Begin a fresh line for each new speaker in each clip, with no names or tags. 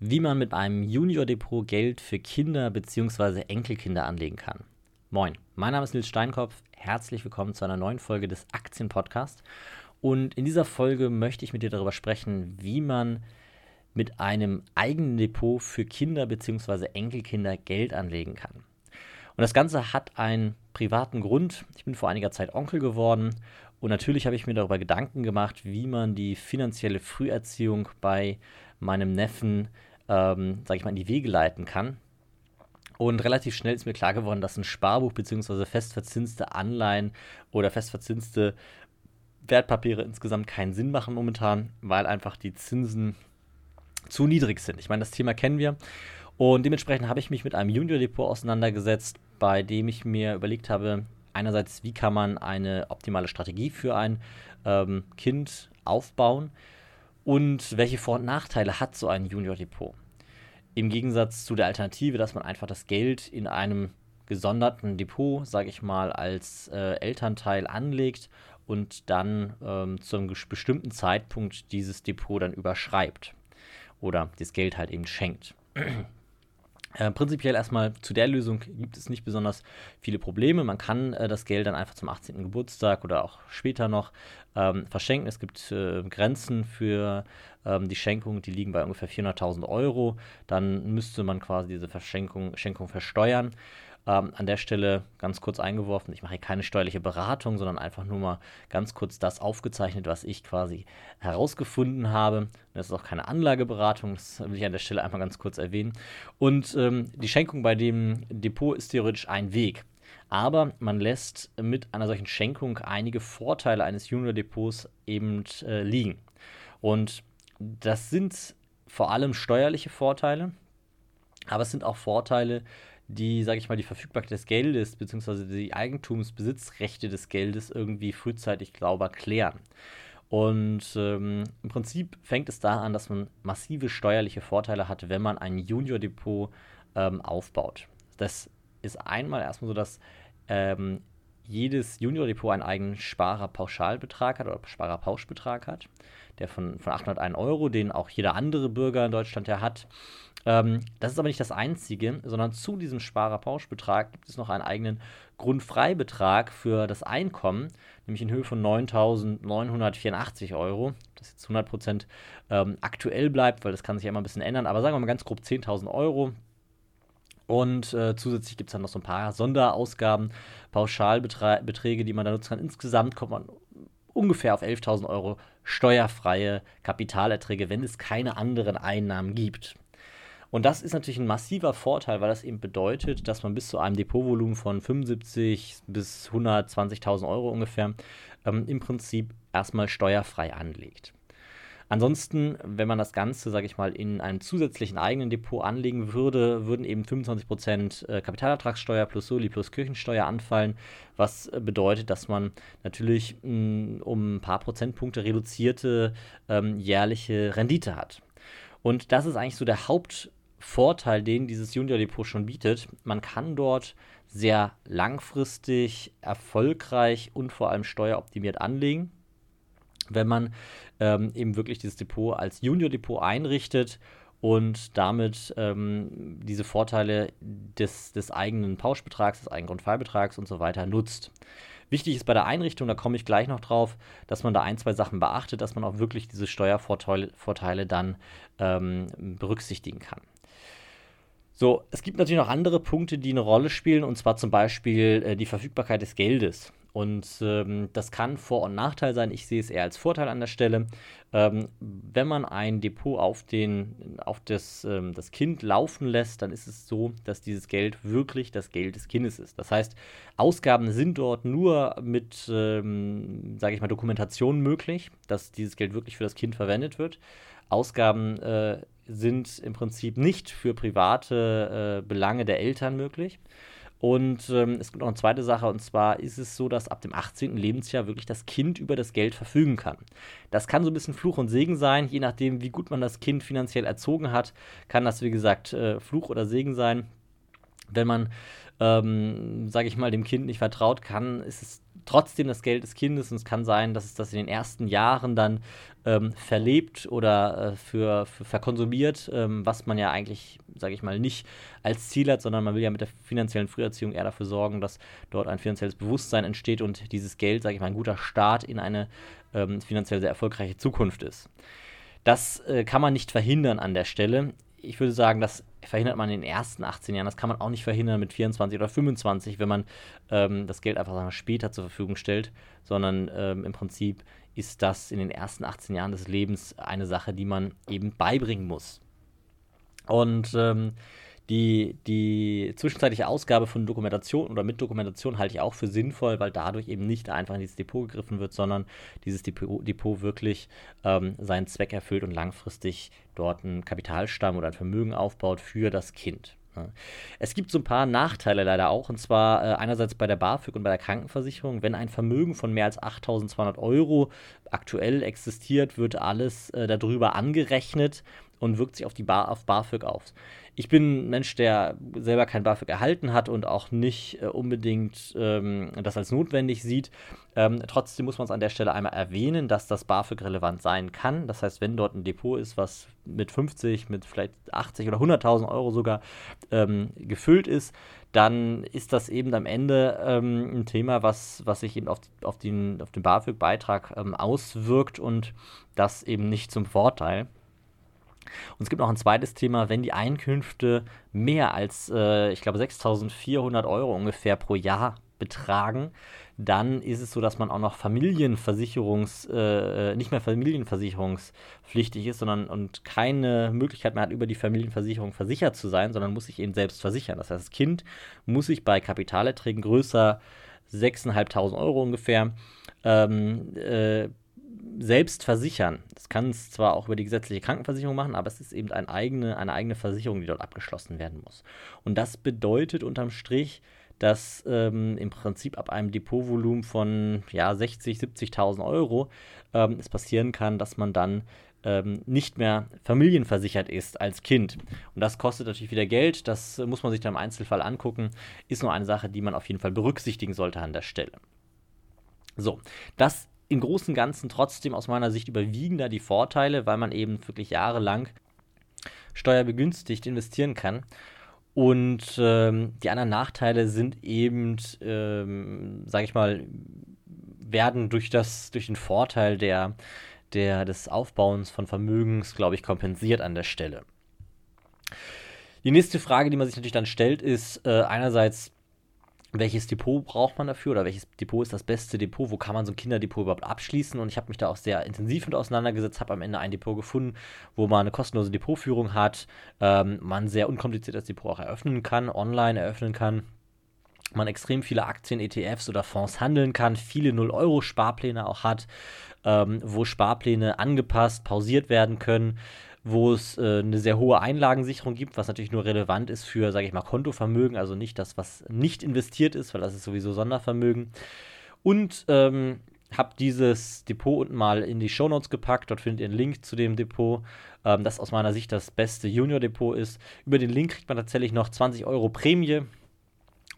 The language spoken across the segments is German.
wie man mit einem Junior-Depot Geld für Kinder bzw. Enkelkinder anlegen kann. Moin, mein Name ist Nils Steinkopf. Herzlich willkommen zu einer neuen Folge des Aktienpodcasts. Und in dieser Folge möchte ich mit dir darüber sprechen, wie man mit einem eigenen Depot für Kinder bzw. Enkelkinder Geld anlegen kann. Und das Ganze hat einen privaten Grund. Ich bin vor einiger Zeit Onkel geworden und natürlich habe ich mir darüber Gedanken gemacht, wie man die finanzielle Früherziehung bei meinem Neffen, ähm, sage ich mal, in die Wege leiten kann. Und relativ schnell ist mir klar geworden, dass ein Sparbuch bzw. festverzinste Anleihen oder festverzinste Wertpapiere insgesamt keinen Sinn machen momentan, weil einfach die Zinsen zu niedrig sind. Ich meine, das Thema kennen wir. Und dementsprechend habe ich mich mit einem Junior-Depot auseinandergesetzt, bei dem ich mir überlegt habe, einerseits, wie kann man eine optimale Strategie für ein ähm, Kind aufbauen und welche Vor- und Nachteile hat so ein Junior-Depot? Im Gegensatz zu der Alternative, dass man einfach das Geld in einem gesonderten Depot, sage ich mal, als äh, Elternteil anlegt und dann ähm, zu einem bestimmten Zeitpunkt dieses Depot dann überschreibt oder das Geld halt eben schenkt. Äh, prinzipiell erstmal zu der Lösung gibt es nicht besonders viele Probleme. Man kann äh, das Geld dann einfach zum 18. Geburtstag oder auch später noch ähm, verschenken. Es gibt äh, Grenzen für ähm, die Schenkung, die liegen bei ungefähr 400.000 Euro. Dann müsste man quasi diese Verschenkung Schenkung versteuern. Ähm, an der Stelle ganz kurz eingeworfen, ich mache hier keine steuerliche Beratung, sondern einfach nur mal ganz kurz das aufgezeichnet, was ich quasi herausgefunden habe. Das ist auch keine Anlageberatung, das will ich an der Stelle einmal ganz kurz erwähnen. Und ähm, die Schenkung bei dem Depot ist theoretisch ein Weg. Aber man lässt mit einer solchen Schenkung einige Vorteile eines Junior-Depots eben äh, liegen. Und das sind vor allem steuerliche Vorteile, aber es sind auch Vorteile, die, sage ich mal, die Verfügbarkeit des Geldes bzw. die Eigentumsbesitzrechte des Geldes irgendwie frühzeitig glauber klären. Und ähm, im Prinzip fängt es da an, dass man massive steuerliche Vorteile hat, wenn man ein Junior-Depot ähm, aufbaut. Das ist einmal erstmal so, dass ähm, jedes Junior-Depot einen eigenen Sparerpauschalbetrag hat oder Sparerpauschbetrag hat, der von, von 801 Euro, den auch jeder andere Bürger in Deutschland ja hat. Ähm, das ist aber nicht das Einzige, sondern zu diesem Sparerpauschbetrag gibt es noch einen eigenen Grundfreibetrag für das Einkommen, nämlich in Höhe von 9.984 Euro. Das jetzt 100% ähm, aktuell bleibt, weil das kann sich ja immer ein bisschen ändern, aber sagen wir mal ganz grob 10.000 Euro. Und äh, zusätzlich gibt es dann noch so ein paar Sonderausgaben, Pauschalbeträge, die man da nutzen kann. Insgesamt kommt man ungefähr auf 11.000 Euro steuerfreie Kapitalerträge, wenn es keine anderen Einnahmen gibt. Und das ist natürlich ein massiver Vorteil, weil das eben bedeutet, dass man bis zu einem Depotvolumen von 75 bis 120.000 Euro ungefähr ähm, im Prinzip erstmal steuerfrei anlegt. Ansonsten, wenn man das Ganze, sage ich mal, in einem zusätzlichen eigenen Depot anlegen würde, würden eben 25% äh, Kapitalertragssteuer plus Soli plus Kirchensteuer anfallen, was äh, bedeutet, dass man natürlich mh, um ein paar Prozentpunkte reduzierte ähm, jährliche Rendite hat. Und das ist eigentlich so der Haupt Vorteil, den dieses Junior Depot schon bietet. Man kann dort sehr langfristig, erfolgreich und vor allem steueroptimiert anlegen, wenn man ähm, eben wirklich dieses Depot als Junior Depot einrichtet und damit ähm, diese Vorteile des, des eigenen Pauschbetrags, des eigenen Grundfallbetrags und so weiter nutzt. Wichtig ist bei der Einrichtung, da komme ich gleich noch drauf, dass man da ein, zwei Sachen beachtet, dass man auch wirklich diese Steuervorteile Vorteile dann ähm, berücksichtigen kann. So, es gibt natürlich noch andere Punkte, die eine Rolle spielen, und zwar zum Beispiel äh, die Verfügbarkeit des Geldes. Und ähm, das kann Vor- und Nachteil sein. Ich sehe es eher als Vorteil an der Stelle. Ähm, wenn man ein Depot auf, den, auf das, ähm, das Kind laufen lässt, dann ist es so, dass dieses Geld wirklich das Geld des Kindes ist. Das heißt, Ausgaben sind dort nur mit, ähm, sage ich mal, Dokumentation möglich, dass dieses Geld wirklich für das Kind verwendet wird. Ausgaben äh, sind im Prinzip nicht für private äh, Belange der Eltern möglich. Und ähm, es gibt noch eine zweite Sache, und zwar ist es so, dass ab dem 18. Lebensjahr wirklich das Kind über das Geld verfügen kann. Das kann so ein bisschen Fluch und Segen sein, je nachdem, wie gut man das Kind finanziell erzogen hat, kann das, wie gesagt, äh, Fluch oder Segen sein. Wenn man, ähm, sage ich mal, dem Kind nicht vertraut kann, ist es trotzdem das Geld des Kindes und es kann sein, dass es das in den ersten Jahren dann ähm, verlebt oder äh, für, für, verkonsumiert, ähm, was man ja eigentlich, sage ich mal, nicht als Ziel hat, sondern man will ja mit der finanziellen Früherziehung eher dafür sorgen, dass dort ein finanzielles Bewusstsein entsteht und dieses Geld, sage ich mal, ein guter Start in eine ähm, finanziell sehr erfolgreiche Zukunft ist. Das äh, kann man nicht verhindern an der Stelle. Ich würde sagen, das verhindert man in den ersten 18 Jahren. Das kann man auch nicht verhindern mit 24 oder 25, wenn man ähm, das Geld einfach sagen, später zur Verfügung stellt, sondern ähm, im Prinzip ist das in den ersten 18 Jahren des Lebens eine Sache, die man eben beibringen muss. Und ähm, die, die zwischenzeitliche Ausgabe von Dokumentation oder mit Dokumentation halte ich auch für sinnvoll, weil dadurch eben nicht einfach in dieses Depot gegriffen wird, sondern dieses Depot, Depot wirklich ähm, seinen Zweck erfüllt und langfristig dort einen Kapitalstamm oder ein Vermögen aufbaut für das Kind. Es gibt so ein paar Nachteile leider auch, und zwar äh, einerseits bei der BAföG und bei der Krankenversicherung. Wenn ein Vermögen von mehr als 8.200 Euro aktuell existiert, wird alles äh, darüber angerechnet und wirkt sich auf die Bar auf BAföG aus. Ich bin ein Mensch, der selber kein BAföG erhalten hat und auch nicht äh, unbedingt ähm, das als notwendig sieht. Ähm, trotzdem muss man es an der Stelle einmal erwähnen, dass das BAföG relevant sein kann. Das heißt, wenn dort ein Depot ist, was mit 50, mit vielleicht 80 oder 100.000 Euro sogar ähm, gefüllt ist, dann ist das eben am Ende ähm, ein Thema, was, was sich eben auf, auf den, auf den BAföG-Beitrag ähm, auswirkt und das eben nicht zum Vorteil. Und es gibt noch ein zweites Thema, wenn die Einkünfte mehr als, äh, ich glaube, 6.400 Euro ungefähr pro Jahr betragen, dann ist es so, dass man auch noch Familienversicherungs, äh, nicht mehr familienversicherungspflichtig ist, sondern und keine Möglichkeit mehr hat, über die Familienversicherung versichert zu sein, sondern muss sich eben selbst versichern. Das heißt, das Kind muss sich bei Kapitalerträgen größer 6.500 Euro ungefähr ähm, äh, selbst versichern. Das kann es zwar auch über die gesetzliche Krankenversicherung machen, aber es ist eben eine eigene, eine eigene Versicherung, die dort abgeschlossen werden muss. Und das bedeutet unterm Strich, dass ähm, im Prinzip ab einem Depotvolumen von ja, 60.000, 70.000 Euro ähm, es passieren kann, dass man dann ähm, nicht mehr familienversichert ist als Kind. Und das kostet natürlich wieder Geld, das muss man sich dann im Einzelfall angucken, ist nur eine Sache, die man auf jeden Fall berücksichtigen sollte an der Stelle. So, das im Großen und Ganzen trotzdem aus meiner Sicht überwiegen da die Vorteile, weil man eben wirklich jahrelang steuerbegünstigt investieren kann. Und ähm, die anderen Nachteile sind eben, ähm, sage ich mal, werden durch, das, durch den Vorteil der, der, des Aufbauens von Vermögens, glaube ich, kompensiert an der Stelle. Die nächste Frage, die man sich natürlich dann stellt, ist äh, einerseits, welches Depot braucht man dafür oder welches Depot ist das beste Depot, wo kann man so ein Kinderdepot überhaupt abschließen? Und ich habe mich da auch sehr intensiv mit auseinandergesetzt, habe am Ende ein Depot gefunden, wo man eine kostenlose Depotführung hat, ähm, man sehr unkompliziert das Depot auch eröffnen kann, online eröffnen kann, man extrem viele Aktien, ETFs oder Fonds handeln kann, viele 0-Euro-Sparpläne auch hat, ähm, wo Sparpläne angepasst, pausiert werden können wo es äh, eine sehr hohe Einlagensicherung gibt, was natürlich nur relevant ist für, sage ich mal, Kontovermögen, also nicht das, was nicht investiert ist, weil das ist sowieso Sondervermögen. Und ähm, habe dieses Depot unten mal in die Shownotes gepackt. Dort findet ihr einen Link zu dem Depot, ähm, das aus meiner Sicht das beste Junior-Depot ist. Über den Link kriegt man tatsächlich noch 20 Euro Prämie.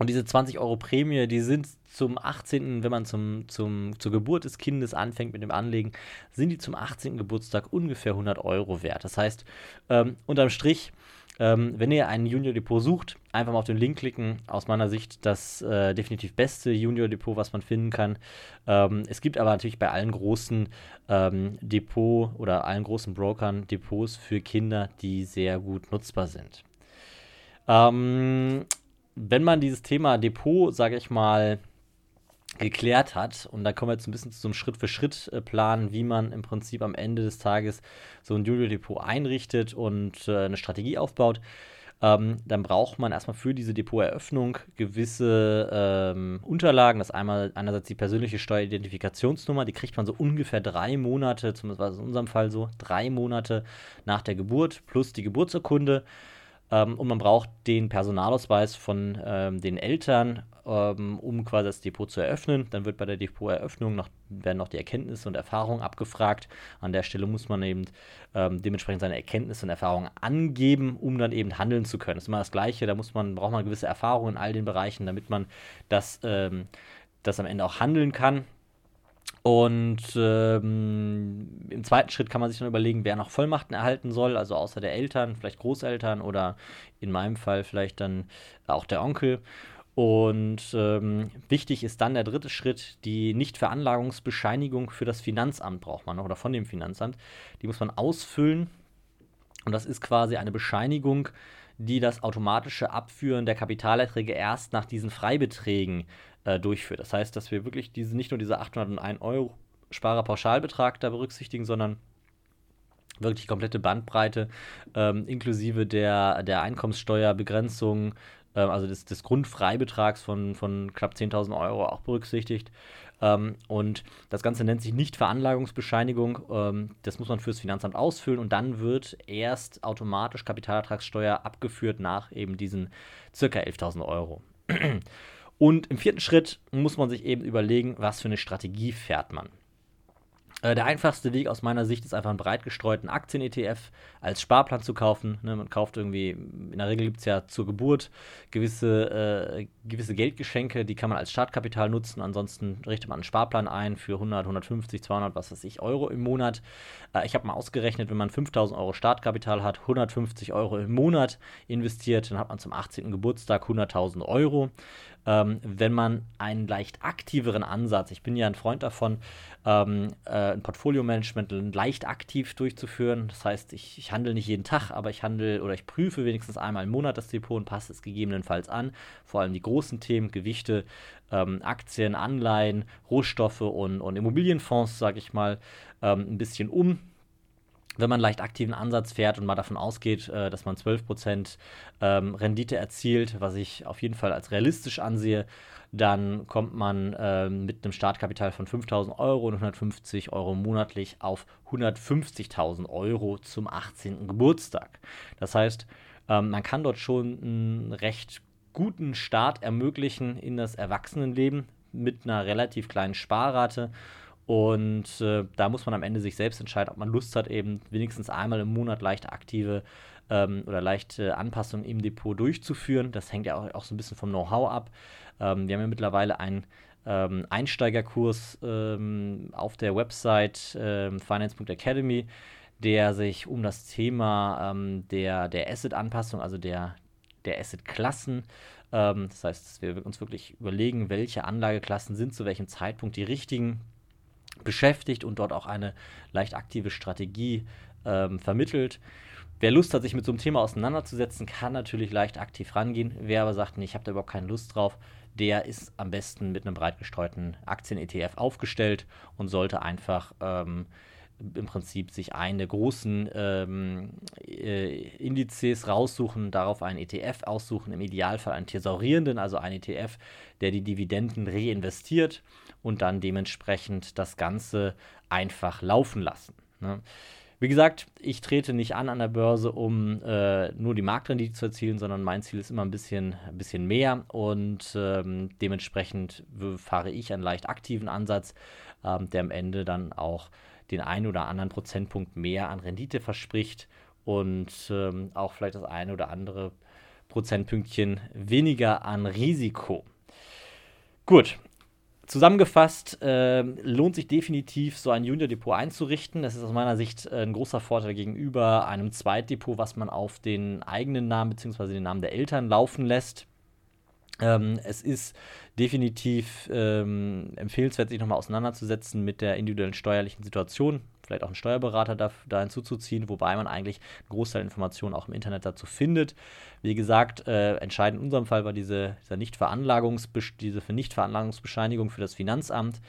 Und diese 20 Euro Prämie, die sind zum 18., wenn man zum, zum, zur Geburt des Kindes anfängt mit dem Anlegen, sind die zum 18. Geburtstag ungefähr 100 Euro wert. Das heißt, ähm, unterm Strich, ähm, wenn ihr ein Junior Depot sucht, einfach mal auf den Link klicken. Aus meiner Sicht das äh, definitiv beste Junior Depot, was man finden kann. Ähm, es gibt aber natürlich bei allen großen ähm, Depot oder allen großen Brokern Depots für Kinder, die sehr gut nutzbar sind. Ähm, wenn man dieses Thema Depot, sage ich mal, geklärt hat, und da kommen wir jetzt ein bisschen zu so einem Schritt-für-Schritt-Plan, wie man im Prinzip am Ende des Tages so ein Junior-Depot einrichtet und äh, eine Strategie aufbaut, ähm, dann braucht man erstmal für diese Depoteröffnung gewisse ähm, Unterlagen. Das ist einmal einerseits die persönliche Steueridentifikationsnummer, die kriegt man so ungefähr drei Monate, zumindest war es in unserem Fall so, drei Monate nach der Geburt plus die Geburtsurkunde. Ähm, und man braucht den Personalausweis von ähm, den Eltern, ähm, um quasi das Depot zu eröffnen. Dann wird bei der Depoteröffnung noch, werden noch die Erkenntnisse und Erfahrungen abgefragt. An der Stelle muss man eben ähm, dementsprechend seine Erkenntnisse und Erfahrungen angeben, um dann eben handeln zu können. Das ist immer das Gleiche. Da muss man, braucht man gewisse Erfahrungen in all den Bereichen, damit man das ähm, das am Ende auch handeln kann. Und ähm, im zweiten Schritt kann man sich dann überlegen, wer noch Vollmachten erhalten soll, also außer der Eltern, vielleicht Großeltern oder in meinem Fall vielleicht dann auch der Onkel. Und ähm, wichtig ist dann der dritte Schritt, die Nichtveranlagungsbescheinigung für das Finanzamt braucht man noch oder von dem Finanzamt. Die muss man ausfüllen und das ist quasi eine Bescheinigung, die das automatische Abführen der Kapitalerträge erst nach diesen Freibeträgen äh, durchführt. Das heißt, dass wir wirklich diese, nicht nur diese 801 Euro Sparerpauschalbetrag da berücksichtigen, sondern wirklich die komplette Bandbreite ähm, inklusive der, der Einkommenssteuerbegrenzung, äh, also des, des Grundfreibetrags von, von knapp 10.000 Euro auch berücksichtigt. Ähm, und das Ganze nennt sich Nichtveranlagungsbescheinigung. Ähm, das muss man fürs Finanzamt ausfüllen und dann wird erst automatisch Kapitalertragssteuer abgeführt nach eben diesen circa 11.000 Euro. Und im vierten Schritt muss man sich eben überlegen, was für eine Strategie fährt man. Äh, der einfachste Weg aus meiner Sicht ist einfach einen breit gestreuten Aktien-ETF als Sparplan zu kaufen. Ne, man kauft irgendwie, in der Regel gibt es ja zur Geburt gewisse, äh, gewisse Geldgeschenke, die kann man als Startkapital nutzen. Ansonsten richtet man einen Sparplan ein für 100, 150, 200, was weiß ich, Euro im Monat. Äh, ich habe mal ausgerechnet, wenn man 5000 Euro Startkapital hat, 150 Euro im Monat investiert, dann hat man zum 18. Geburtstag 100.000 Euro ähm, wenn man einen leicht aktiveren Ansatz, ich bin ja ein Freund davon, ähm, äh, ein Portfolio-Management leicht aktiv durchzuführen. Das heißt, ich, ich handle nicht jeden Tag, aber ich handle oder ich prüfe wenigstens einmal im Monat das Depot und passe es gegebenenfalls an. Vor allem die großen Themen, Gewichte, ähm, Aktien, Anleihen, Rohstoffe und, und Immobilienfonds, sage ich mal, ähm, ein bisschen um wenn man leicht aktiven Ansatz fährt und mal davon ausgeht, äh, dass man 12% ähm, Rendite erzielt, was ich auf jeden Fall als realistisch ansehe, dann kommt man äh, mit einem Startkapital von 5000 Euro und 150 Euro monatlich auf 150.000 Euro zum 18. Geburtstag. Das heißt, ähm, man kann dort schon einen recht guten Start ermöglichen in das Erwachsenenleben mit einer relativ kleinen Sparrate und äh, da muss man am Ende sich selbst entscheiden, ob man Lust hat, eben wenigstens einmal im Monat leicht aktive ähm, oder leichte Anpassungen im Depot durchzuführen. Das hängt ja auch, auch so ein bisschen vom Know-how ab. Ähm, wir haben ja mittlerweile einen ähm, Einsteigerkurs ähm, auf der Website ähm, finance.academy, der sich um das Thema ähm, der, der Asset-Anpassung, also der, der Asset-Klassen, das heißt, dass wir uns wirklich überlegen, welche Anlageklassen sind zu welchem Zeitpunkt die richtigen beschäftigt und dort auch eine leicht aktive Strategie ähm, vermittelt. Wer Lust hat, sich mit so einem Thema auseinanderzusetzen, kann natürlich leicht aktiv rangehen. Wer aber sagt, nee, ich habe da überhaupt keine Lust drauf, der ist am besten mit einem breit gestreuten Aktien-ETF aufgestellt und sollte einfach ähm, im Prinzip sich einen der großen ähm, äh, Indizes raussuchen, darauf einen ETF aussuchen, im Idealfall einen thesaurierenden, also einen ETF, der die Dividenden reinvestiert und dann dementsprechend das Ganze einfach laufen lassen. Ne? Wie gesagt, ich trete nicht an an der Börse, um äh, nur die Marktrendite zu erzielen, sondern mein Ziel ist immer ein bisschen, ein bisschen mehr und ähm, dementsprechend fahre ich einen leicht aktiven Ansatz, ähm, der am Ende dann auch den einen oder anderen Prozentpunkt mehr an Rendite verspricht und ähm, auch vielleicht das eine oder andere Prozentpünktchen weniger an Risiko. Gut, Zusammengefasst äh, lohnt sich definitiv, so ein Junior-Depot einzurichten. Das ist aus meiner Sicht äh, ein großer Vorteil gegenüber einem Zweitdepot, was man auf den eigenen Namen bzw. den Namen der Eltern laufen lässt. Ähm, es ist definitiv ähm, empfehlenswert, sich nochmal auseinanderzusetzen mit der individuellen steuerlichen Situation vielleicht auch einen Steuerberater da, da hinzuzuziehen, wobei man eigentlich einen Großteil Informationen auch im Internet dazu findet. Wie gesagt, äh, entscheidend in unserem Fall war diese, dieser diese Nichtveranlagungsbescheinigung für das Finanzamt,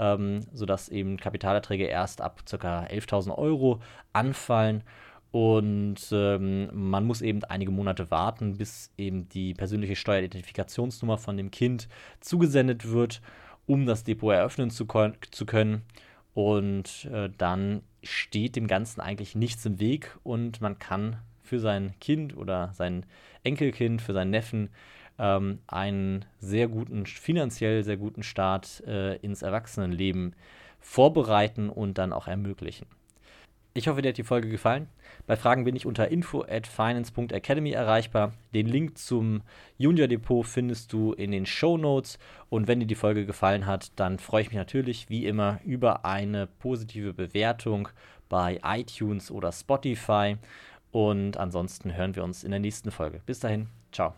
ähm, sodass eben Kapitalerträge erst ab ca. 11.000 Euro anfallen. Und ähm, man muss eben einige Monate warten, bis eben die persönliche Steueridentifikationsnummer von dem Kind zugesendet wird, um das Depot eröffnen zu, zu können. Und äh, dann steht dem Ganzen eigentlich nichts im Weg und man kann für sein Kind oder sein Enkelkind, für seinen Neffen ähm, einen sehr guten, finanziell sehr guten Start äh, ins Erwachsenenleben vorbereiten und dann auch ermöglichen. Ich hoffe, dir hat die Folge gefallen. Bei Fragen bin ich unter info at finance.academy erreichbar. Den Link zum Junior Depot findest du in den Show Notes. Und wenn dir die Folge gefallen hat, dann freue ich mich natürlich wie immer über eine positive Bewertung bei iTunes oder Spotify. Und ansonsten hören wir uns in der nächsten Folge. Bis dahin, ciao.